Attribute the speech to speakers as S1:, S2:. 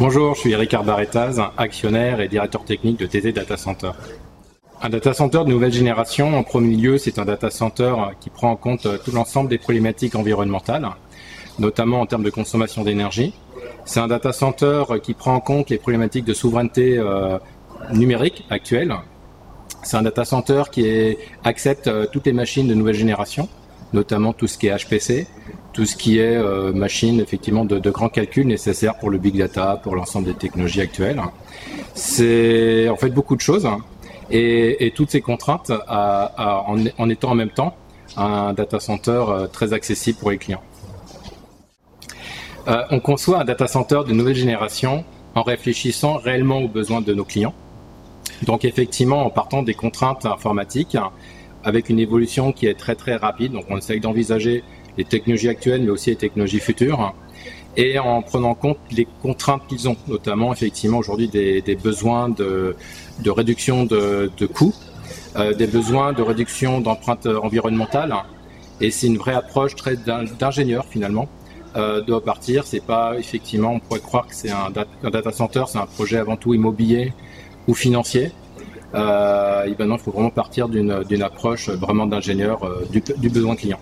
S1: Bonjour, je suis Eric Arbaretaz, actionnaire et directeur technique de TT Data Center. Un data center de nouvelle génération, en premier lieu, c'est un data center qui prend en compte tout l'ensemble des problématiques environnementales, notamment en termes de consommation d'énergie. C'est un data center qui prend en compte les problématiques de souveraineté euh, numérique actuelle. C'est un data center qui accepte euh, toutes les machines de nouvelle génération, notamment tout ce qui est HPC, tout ce qui est euh, machine effectivement de, de grands calculs nécessaires pour le big data, pour l'ensemble des technologies actuelles. C'est en fait beaucoup de choses et, toutes ces contraintes en, étant en même temps un data center euh, très accessible pour les clients. Euh, on conçoit un data center de nouvelle génération en réfléchissant réellement aux besoins de nos clients. Donc effectivement, en partant des contraintes informatiques, avec une évolution qui est très très rapide, donc on essaye d'envisager les technologies actuelles, mais aussi les technologies futures, et en prenant en compte les contraintes qu'ils ont, notamment effectivement aujourd'hui des, besoins de, réduction de, coûts, euh, des besoins de réduction d'empreintes environnementales, et c'est une vraie approche très d'ingénieur finalement. Euh, doit partir, c'est pas effectivement, on pourrait croire que c'est un, data center, c'est un projet avant tout immobilier ou financier. Euh, et maintenant, il faut vraiment partir d'une approche vraiment d'ingénieur du besoin client.